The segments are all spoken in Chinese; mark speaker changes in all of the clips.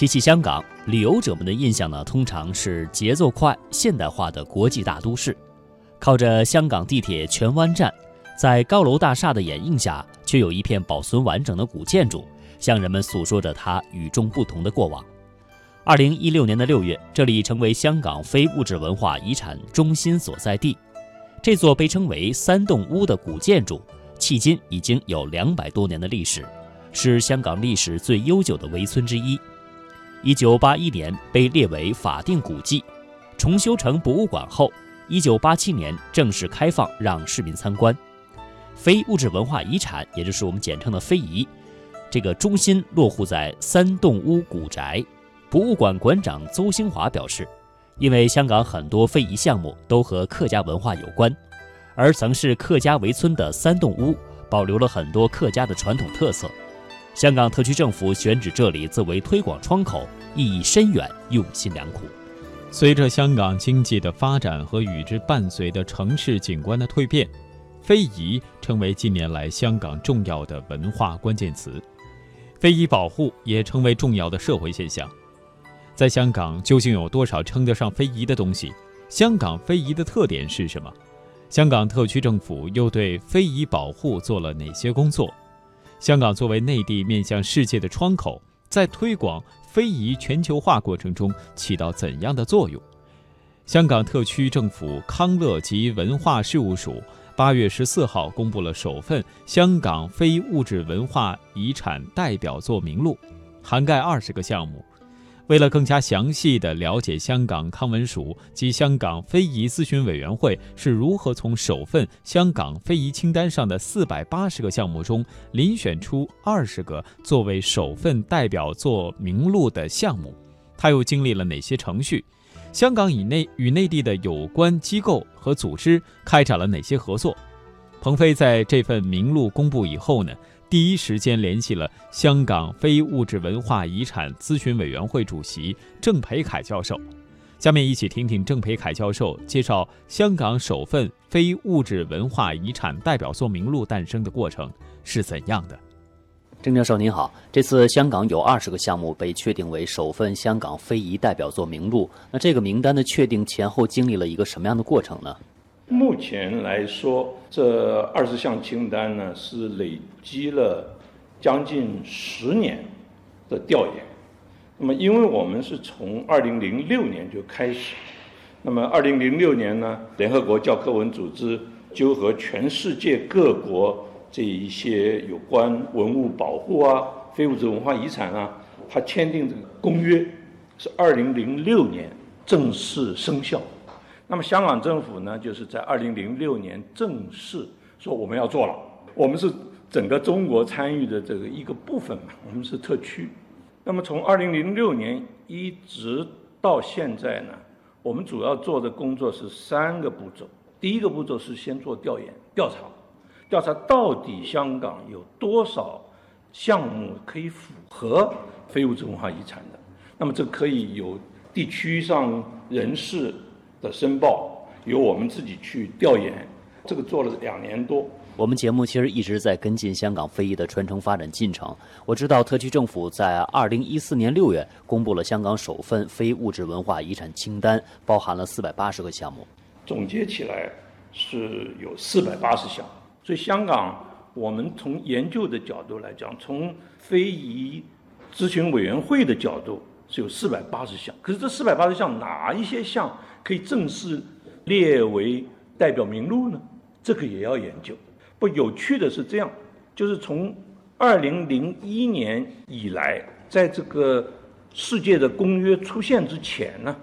Speaker 1: 提起香港，旅游者们的印象呢，通常是节奏快、现代化的国际大都市。靠着香港地铁荃湾站，在高楼大厦的掩映下，却有一片保存完整的古建筑，向人们诉说着它与众不同的过往。二零一六年的六月，这里成为香港非物质文化遗产中心所在地。这座被称为“三栋屋”的古建筑，迄今已经有两百多年的历史，是香港历史最悠久的围村之一。一九八一年被列为法定古迹，重修成博物馆后，一九八七年正式开放让市民参观。非物质文化遗产，也就是我们简称的非遗，这个中心落户在三栋屋古宅。博物馆馆长邹兴华表示，因为香港很多非遗项目都和客家文化有关，而曾是客家围村的三栋屋，保留了很多客家的传统特色。香港特区政府选址这里作为推广窗口，意义深远，用心良苦。
Speaker 2: 随着香港经济的发展和与之伴随的城市景观的蜕变，非遗成为近年来香港重要的文化关键词。非遗保护也成为重要的社会现象。在香港，究竟有多少称得上非遗的东西？香港非遗的特点是什么？香港特区政府又对非遗保护做了哪些工作？香港作为内地面向世界的窗口，在推广非遗全球化过程中起到怎样的作用？香港特区政府康乐及文化事务署八月十四号公布了首份香港非物质文化遗产代表作名录，涵盖二十个项目。为了更加详细地了解香港康文署及香港非遗咨询委员会是如何从首份香港非遗清单上的四百八十个项目中遴选出二十个作为首份代表作名录的项目，它又经历了哪些程序？香港以内与内地的有关机构和组织开展了哪些合作？鹏飞在这份名录公布以后呢？第一时间联系了香港非物质文化遗产咨询委员会主席郑培凯教授。下面一起听听郑培凯教授介绍香港首份非物质文化遗产代表作名录诞生的过程是怎样的。
Speaker 1: 郑教授您好，这次香港有二十个项目被确定为首份香港非遗代表作名录，那这个名单的确定前后经历了一个什么样的过程呢？
Speaker 3: 目前来说，这二十项清单呢是累积了将近十年的调研。那么，因为我们是从二零零六年就开始，那么二零零六年呢，联合国教科文组织就和全世界各国这一些有关文物保护啊、非物质文化遗产啊，它签订这个公约，是二零零六年正式生效。那么香港政府呢，就是在二零零六年正式说我们要做了。我们是整个中国参与的这个一个部分嘛，我们是特区。那么从二零零六年一直到现在呢，我们主要做的工作是三个步骤。第一个步骤是先做调研调查，调查到底香港有多少项目可以符合非物质文化遗产的。那么这可以有地区上人士。的申报由我们自己去调研，这个做了两年多。
Speaker 1: 我们节目其实一直在跟进香港非遗的传承发展进程。我知道特区政府在二零一四年六月公布了香港首份非物质文化遗产清单，包含了四百八十个项目。
Speaker 3: 总结起来是有四百八十项。所以香港，我们从研究的角度来讲，从非遗咨询委员会的角度是有四百八十项。可是这四百八十项哪一些项？可以正式列为代表名录呢？这个也要研究。不有趣的是这样，就是从二零零一年以来，在这个世界的公约出现之前呢，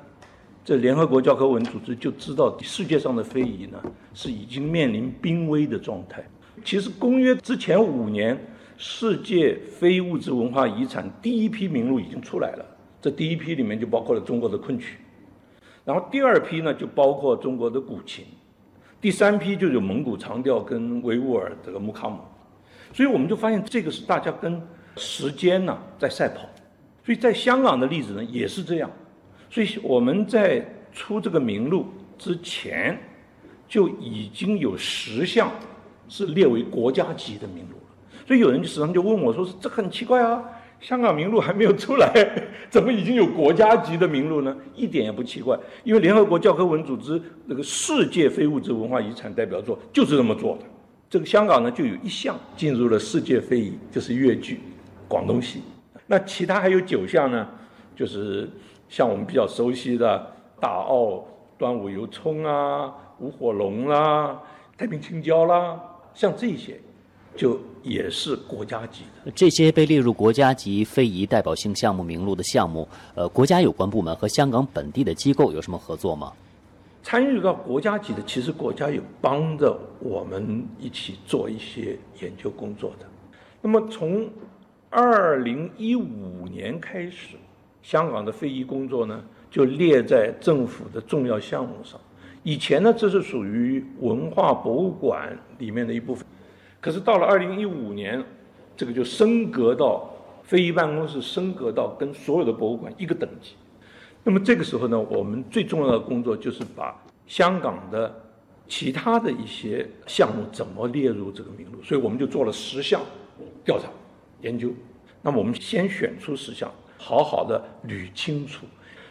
Speaker 3: 这联合国教科文组织就知道世界上的非遗呢是已经面临濒危的状态。其实公约之前五年，世界非物质文化遗产第一批名录已经出来了，这第一批里面就包括了中国的昆曲。然后第二批呢，就包括中国的古琴，第三批就有蒙古长调跟维吾尔这个木卡姆，所以我们就发现这个是大家跟时间呢在赛跑，所以在香港的例子呢也是这样，所以我们在出这个名录之前，就已经有十项是列为国家级的名录了，所以有人就时常就问我说是这很奇怪啊。香港名录还没有出来，怎么已经有国家级的名录呢？一点也不奇怪，因为联合国教科文组织那个世界非物质文化遗产代表作就是这么做的。这个香港呢，就有一项进入了世界非遗，就是粤剧《广东戏》。那其他还有九项呢，就是像我们比较熟悉的大澳端午游葱啊、舞火龙啦、太平青椒啦，像这些。就也是国家级的
Speaker 1: 这些被列入国家级非遗代表性项目名录的项目，呃，国家有关部门和香港本地的机构有什么合作吗？
Speaker 3: 参与到国家级的，其实国家有帮着我们一起做一些研究工作的。那么从二零一五年开始，香港的非遗工作呢就列在政府的重要项目上。以前呢，这是属于文化博物馆里面的一部分。可是到了二零一五年，这个就升格到非遗办公室，升格到跟所有的博物馆一个等级。那么这个时候呢，我们最重要的工作就是把香港的其他的一些项目怎么列入这个名录。所以我们就做了十项调查研究。那么我们先选出十项，好好的捋清楚，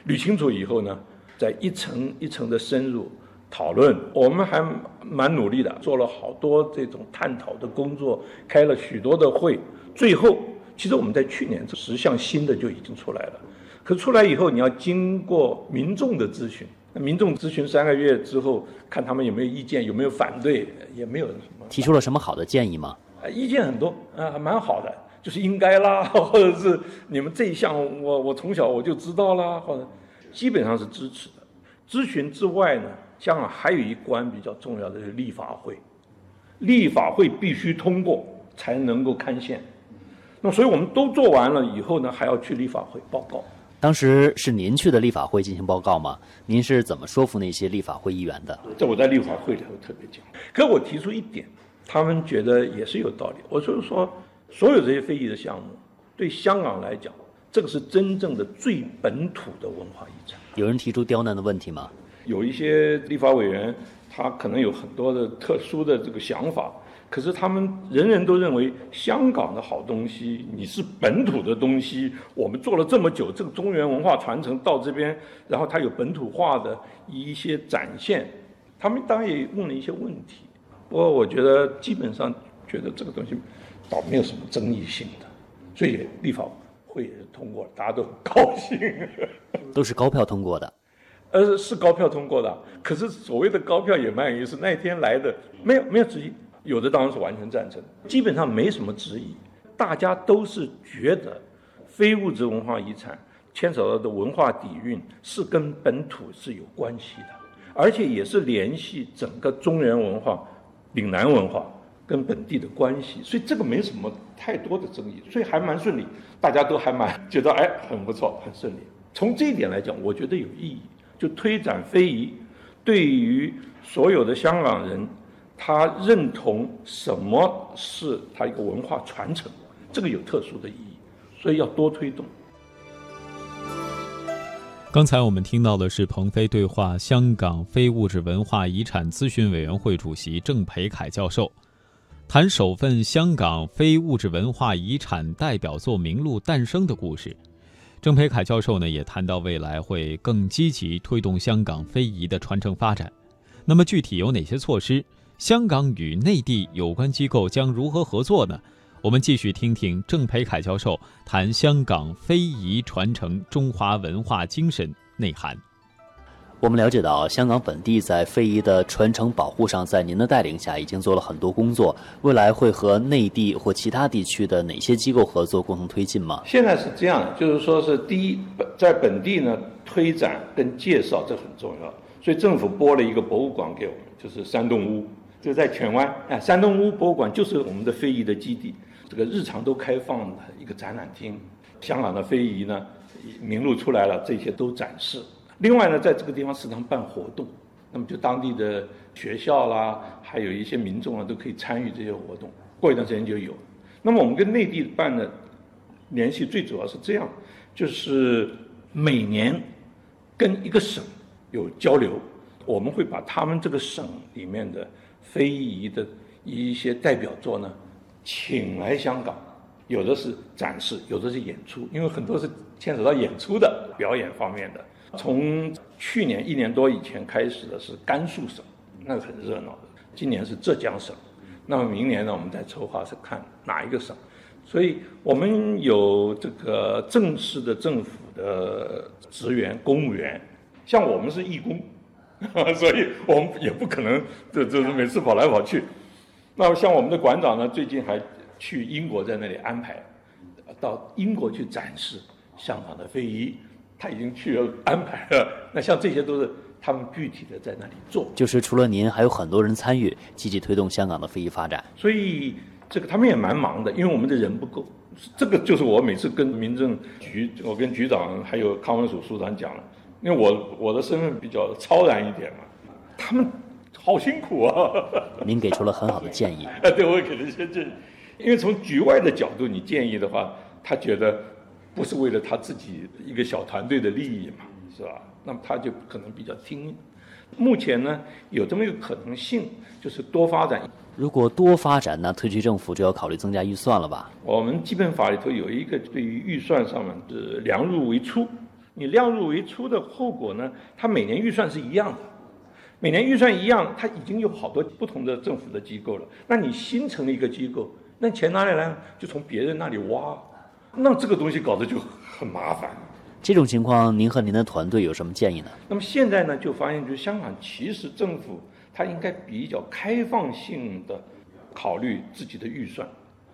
Speaker 3: 捋清楚以后呢，再一层一层的深入。讨论，我们还蛮努力的，做了好多这种探讨的工作，开了许多的会。最后，其实我们在去年这十项新的就已经出来了。可出来以后，你要经过民众的咨询，民众咨询三个月之后，看他们有没有意见，有没有反对，也没有什么。
Speaker 1: 提出了什么好的建议吗？
Speaker 3: 啊，意见很多，啊，还蛮好的，就是应该啦，或者是你们这一项，我我从小我就知道啦，或者基本上是支持的。咨询之外呢？香港还有一关比较重要的是立法会，立法会必须通过才能够刊宪。那所以我们都做完了以后呢，还要去立法会报告。
Speaker 1: 当时是您去的立法会进行报告吗？您是怎么说服那些立法会议员的？
Speaker 3: 这我在立法会里头特别讲。可我提出一点，他们觉得也是有道理。我就是说，所有这些非遗的项目，对香港来讲，这个是真正的最本土的文化遗产。
Speaker 1: 有人提出刁难的问题吗？
Speaker 3: 有一些立法委员，他可能有很多的特殊的这个想法，可是他们人人都认为香港的好东西，你是本土的东西，我们做了这么久，这个中原文化传承到这边，然后它有本土化的一些展现，他们当然也问了一些问题，不过我觉得基本上觉得这个东西倒没有什么争议性的，所以立法会也是通过，大家都很高兴，
Speaker 1: 都是高票通过的。
Speaker 3: 呃，是高票通过的，可是所谓的高票也蛮有意思。那一天来的没有没有质疑，有的当然是完全赞成，基本上没什么质疑。大家都是觉得非物质文化遗产牵扯到的文化底蕴是跟本土是有关系的，而且也是联系整个中原文化、岭南文化跟本地的关系，所以这个没什么太多的争议，所以还蛮顺利，大家都还蛮觉得哎很不错，很顺利。从这一点来讲，我觉得有意义。就推展非遗，对于所有的香港人，他认同什么是他一个文化传承，这个有特殊的意义，所以要多推动。
Speaker 2: 刚才我们听到的是鹏飞对话香港非物质文化遗产咨询委员会主席郑培凯教授，谈首份香港非物质文化遗产代表作名录诞生的故事。郑培凯教授呢也谈到，未来会更积极推动香港非遗的传承发展。那么具体有哪些措施？香港与内地有关机构将如何合作呢？我们继续听听郑培凯教授谈香港非遗传承中华文化精神内涵。
Speaker 1: 我们了解到，香港本地在非遗的传承保护上，在您的带领下已经做了很多工作。未来会和内地或其他地区的哪些机构合作，共同推进吗？
Speaker 3: 现在是这样，就是说是第一，在本地呢推展跟介绍这很重要，所以政府拨了一个博物馆给我们，就是山洞屋，就在荃湾。哎，山洞屋博物馆就是我们的非遗的基地，这个日常都开放的一个展览厅。香港的非遗呢，名录出来了，这些都展示。另外呢，在这个地方时常办活动，那么就当地的学校啦，还有一些民众啊，都可以参与这些活动。过一段时间就有。那么我们跟内地办的联系最主要是这样，就是每年跟一个省有交流，我们会把他们这个省里面的非遗的一些代表作呢，请来香港有的是展示，有的是演出，因为很多是牵扯到演出的表演方面的。从去年一年多以前开始的是甘肃省，那个很热闹的。今年是浙江省，那么明年呢，我们再筹划是看哪一个省。所以我们有这个正式的政府的职员、公务员，像我们是义工，所以我们也不可能这这每次跑来跑去。那么像我们的馆长呢，最近还去英国，在那里安排到英国去展示香港的非遗，他已经去了安排了。那像这些都是他们具体的在那里做。
Speaker 1: 就是除了您，还有很多人参与，积极推动香港的非遗发展。
Speaker 3: 所以。这个他们也蛮忙的，因为我们的人不够。这个就是我每次跟民政局，我跟局长还有康文署署长讲了，因为我我的身份比较超然一点嘛，他们好辛苦啊。
Speaker 1: 您给出了很好的建议。
Speaker 3: 啊，对，我给了一些建议，因为从局外的角度你建议的话，他觉得不是为了他自己一个小团队的利益嘛，是吧？那么他就可能比较听。目前呢，有这么一个可能性，就是多发展。
Speaker 1: 如果多发展，那特区政府就要考虑增加预算了吧？
Speaker 3: 我们基本法里头有一个对于预算上面的量入为出，你量入为出的后果呢，它每年预算是一样的，每年预算一样，它已经有好多不同的政府的机构了。那你新成立一个机构，那钱哪里来？就从别人那里挖，那这个东西搞得就很麻烦。
Speaker 1: 这种情况，您和您的团队有什么建议呢？
Speaker 3: 那么现在呢，就发现，就香港其实政府。它应该比较开放性的考虑自己的预算，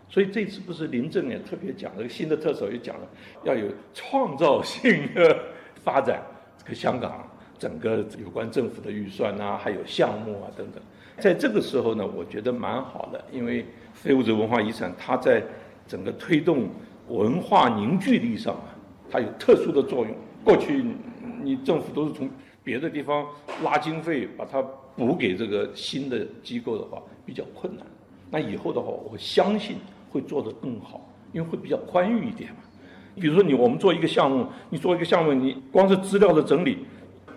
Speaker 3: 所以这次不是林郑也特别讲了新的特首，也讲了要有创造性的发展这个香港整个有关政府的预算啊，还有项目啊等等。在这个时候呢，我觉得蛮好的，因为非物质文化遗产它在整个推动文化凝聚力上啊，它有特殊的作用。过去你政府都是从别的地方拉经费把它。补给这个新的机构的话比较困难，那以后的话，我相信会做得更好，因为会比较宽裕一点嘛。比如说你我们做一个项目，你做一个项目，你光是资料的整理，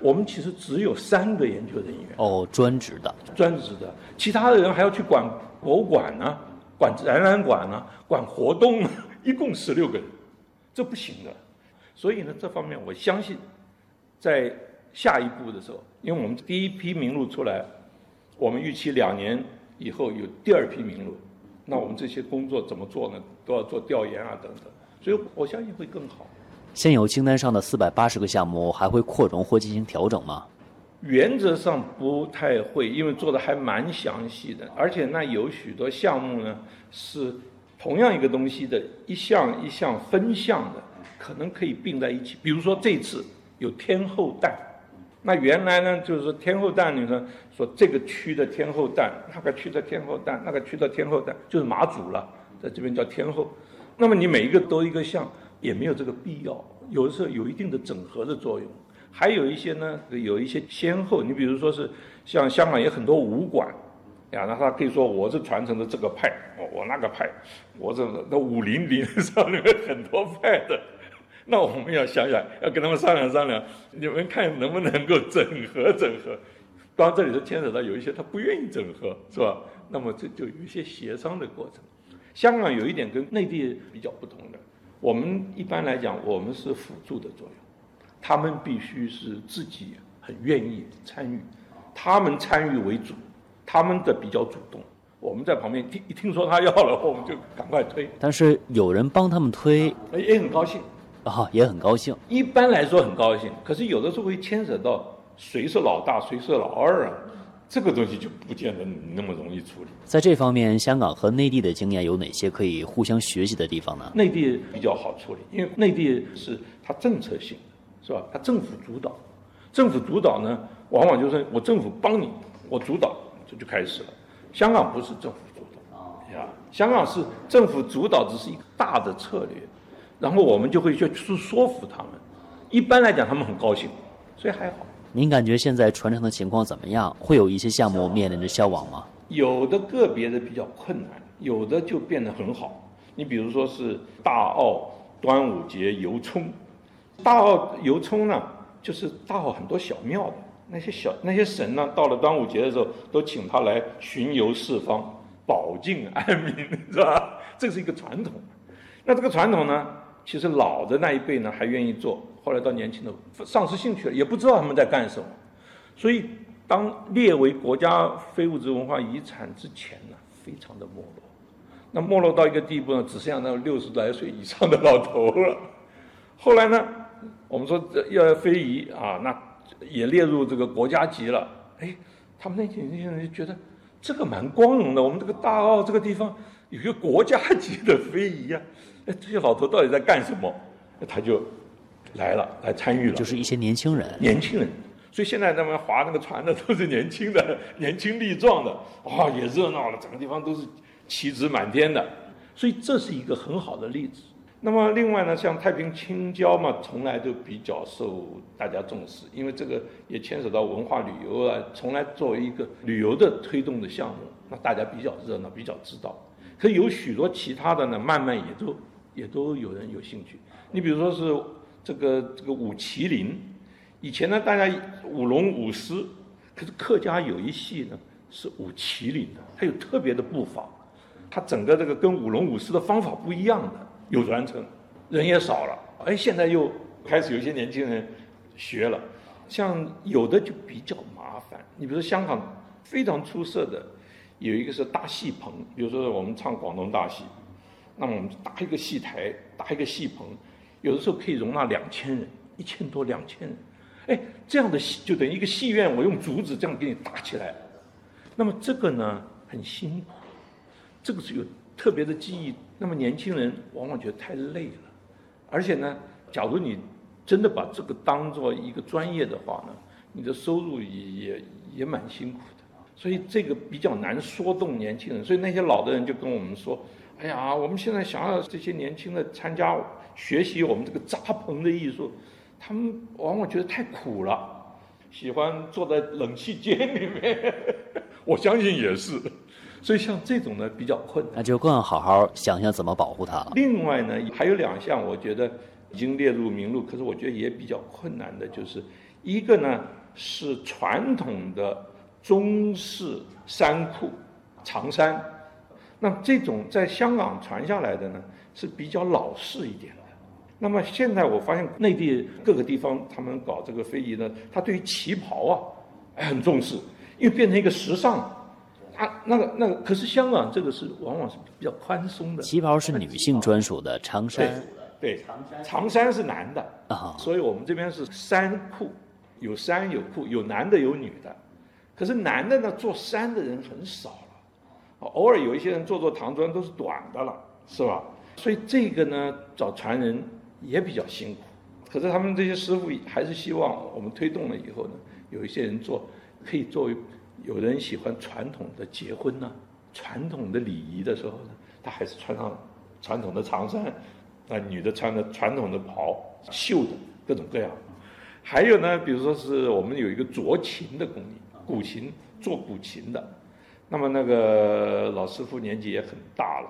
Speaker 3: 我们其实只有三个研究人员
Speaker 1: 哦，专职的，
Speaker 3: 专职的，其他的人还要去管博物馆呢，管展览馆呢，管活动，一共十六个人，这不行的。所以呢，这方面我相信，在。下一步的时候，因为我们第一批名录出来，我们预期两年以后有第二批名录，那我们这些工作怎么做呢？都要做调研啊等等，所以我相信会更好。
Speaker 1: 现有清单上的四百八十个项目还会扩容或进行调整吗？
Speaker 3: 原则上不太会，因为做的还蛮详细的，而且那有许多项目呢是同样一个东西的一项一项分项的，可能可以并在一起。比如说这次有天后诞。那原来呢，就是说天后诞里呢，说这个区的天后诞，那个区的天后诞，那个区的天后诞，就是马祖了，在这边叫天后。那么你每一个都一个项，也没有这个必要。有的时候有一定的整合的作用。还有一些呢，有一些先后。你比如说是像香港有很多武馆，呀，那他可以说我是传承的这个派，我我那个派，我这那武林里上面很多派的。那我们要想想，要跟他们商量商量，你们看能不能够整合整合。当然这里头牵扯到有一些他不愿意整合，是吧？那么这就有一些协商的过程。香港有一点跟内地比较不同的，我们一般来讲我们是辅助的作用，他们必须是自己很愿意参与，他们参与为主，他们的比较主动，我们在旁边听一听说他要了，我们就赶快推。
Speaker 1: 但是有人帮他们推，
Speaker 3: 也很高兴。
Speaker 1: 啊，也很高兴。
Speaker 3: 一般来说很高兴，可是有的时候会牵扯到谁是老大，谁是老二啊，这个东西就不见得那么容易处理。
Speaker 1: 在这方面，香港和内地的经验有哪些可以互相学习的地方呢？
Speaker 3: 内地比较好处理，因为内地是它政策性的，是吧？它政府主导，政府主导呢，往往就是我政府帮你，我主导，这就开始了。香港不是政府主导，呀，香港是政府主导，只是一个大的策略。然后我们就会去去说服他们，一般来讲他们很高兴，所以还好。
Speaker 1: 您感觉现在传承的情况怎么样？会有一些项目面临着消亡吗？
Speaker 3: 有的个别的比较困难，有的就变得很好。你比如说是大澳端午节游冲，大澳游冲呢，就是大澳很多小庙的那些小那些神呢，到了端午节的时候都请他来巡游四方，保境安民，是吧？这是一个传统。那这个传统呢，其实老的那一辈呢还愿意做，后来到年轻的丧失兴趣了，也不知道他们在干什么。所以，当列为国家非物质文化遗产之前呢，非常的没落。那没落到一个地步呢，只剩下那六十来岁以上的老头了。后来呢，我们说要非遗啊，那也列入这个国家级了。哎，他们那些那些人就觉得这个蛮光荣的。我们这个大澳这个地方有一个国家级的非遗啊，哎，这些老头到底在干什么？他就来了，来参与了。
Speaker 1: 就是一些年轻人，
Speaker 3: 年轻人。所以现在他们划那个船的都是年轻的、年轻力壮的，哇，也热闹了，整个地方都是旗帜满天的。所以这是一个很好的例子。那么另外呢，像太平青椒嘛，从来都比较受大家重视，因为这个也牵扯到文化旅游啊，从来作为一个旅游的推动的项目，那大家比较热闹，比较知道。可有许多其他的呢，慢慢也都也都有人有兴趣。你比如说是这个这个舞麒麟。以前呢，大家舞龙舞狮，可是客家有一系呢是舞麒麟的，它有特别的步伐，它整个这个跟舞龙舞狮的方法不一样的，有传承，人也少了，哎，现在又开始有些年轻人学了，像有的就比较麻烦，你比如香港非常出色的有一个是大戏棚，比如说我们唱广东大戏，那么我们搭一个戏台，搭一个戏棚，有的时候可以容纳两千人，一千多两千人。哎，这样的戏就等于一个戏院，我用竹子这样给你搭起来。那么这个呢很辛苦，这个是有特别的技艺。那么年轻人往往觉得太累了，而且呢，假如你真的把这个当做一个专业的话呢，你的收入也也也蛮辛苦的。所以这个比较难说动年轻人。所以那些老的人就跟我们说：“哎呀，我们现在想要这些年轻的参加学习我们这个扎棚的艺术。”他们往往觉得太苦了，喜欢坐在冷气间里面。我相信也是，所以像这种呢比较困难。
Speaker 1: 那就更要好好想想怎么保护它了。
Speaker 3: 另外呢，还有两项我觉得已经列入名录，可是我觉得也比较困难的，就是一个呢是传统的中式衫裤长衫，那这种在香港传下来的呢是比较老式一点的。那么现在我发现内地各个地方他们搞这个非遗呢，他对于旗袍啊，很重视，因为变成一个时尚，啊，那个那个，可是香港这个是往往是比较宽松的。
Speaker 1: 旗袍是女性专属的长衫，
Speaker 3: 对，长衫是男的啊，所以我们这边是衫裤，有衫有裤，有男的有女的，可是男的呢做衫的人很少了，偶尔有一些人做做唐装都是短的了，是吧？所以这个呢找传人。也比较辛苦，可是他们这些师傅还是希望我们推动了以后呢，有一些人做，可以作为有人喜欢传统的结婚呢，传统的礼仪的时候呢，他还是穿上传统的长衫，啊，女的穿的传统的袍，绣的各种各样。还有呢，比如说是我们有一个酌琴的工艺，古琴做古琴的，那么那个老师傅年纪也很大了，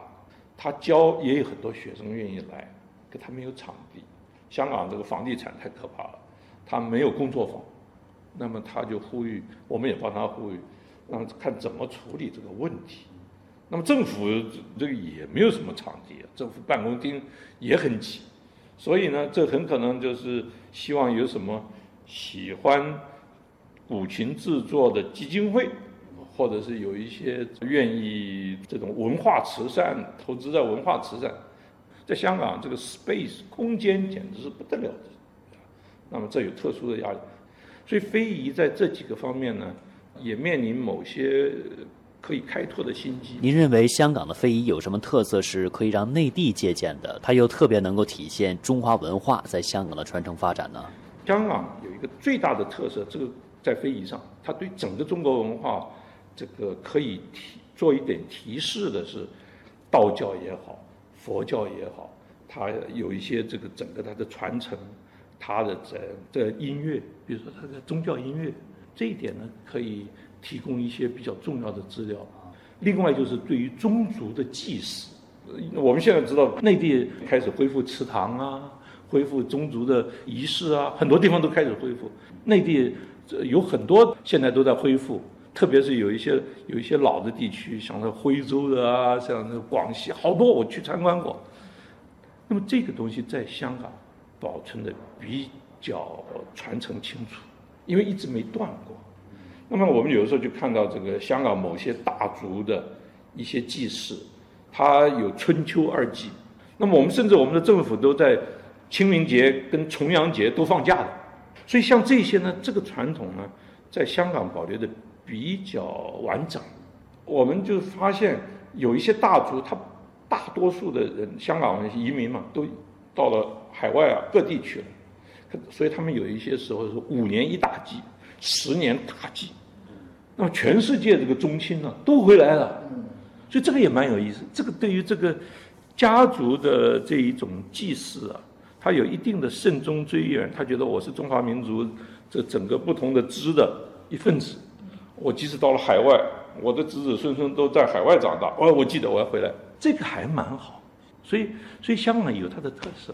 Speaker 3: 他教也有很多学生愿意来。可他没有场地，香港这个房地产太可怕了，他没有工作坊，那么他就呼吁，我们也帮他呼吁，那么看怎么处理这个问题。那么政府这个也没有什么场地啊，政府办公厅也很挤，所以呢，这很可能就是希望有什么喜欢古琴制作的基金会，或者是有一些愿意这种文化慈善投资在文化慈善。在香港，这个 space 空间简直是不得了的，那么这有特殊的压力，所以非遗在这几个方面呢，也面临某些可以开拓的新机。
Speaker 1: 您认为香港的非遗有什么特色是可以让内地借鉴的？它又特别能够体现中华文化在香港的传承发展呢？
Speaker 3: 香港有一个最大的特色，这个在非遗上，它对整个中国文化这个可以提做一点提示的是，道教也好。佛教也好，它有一些这个整个它的传承，他的这这音乐，比如说他的宗教音乐，这一点呢可以提供一些比较重要的资料。另外就是对于宗族的祭祀，我们现在知道内地开始恢复祠堂啊，恢复宗族的仪式啊，很多地方都开始恢复。内地有很多现在都在恢复。特别是有一些有一些老的地区，像那徽州的啊，像那广西，好多我去参观过，那么这个东西在香港保存的比较传承清楚，因为一直没断过。那么我们有的时候就看到这个香港某些大族的一些祭祀，它有春秋二祭。那么我们甚至我们的政府都在清明节跟重阳节都放假的。所以像这些呢，这个传统呢，在香港保留的比较完整。我们就发现有一些大族，他大多数的人，香港移民嘛，都到了海外啊各地去了，所以他们有一些时候是五年一大祭，十年大祭。那么全世界这个宗亲呢都回来了，所以这个也蛮有意思。这个对于这个家族的这一种祭祀啊。他有一定的慎终追远，他觉得我是中华民族这整个不同的支的一份子。我即使到了海外，我的子子孙孙都在海外长大，哦，我记得我要回来，这个还蛮好。所以，所以香港有它的特色。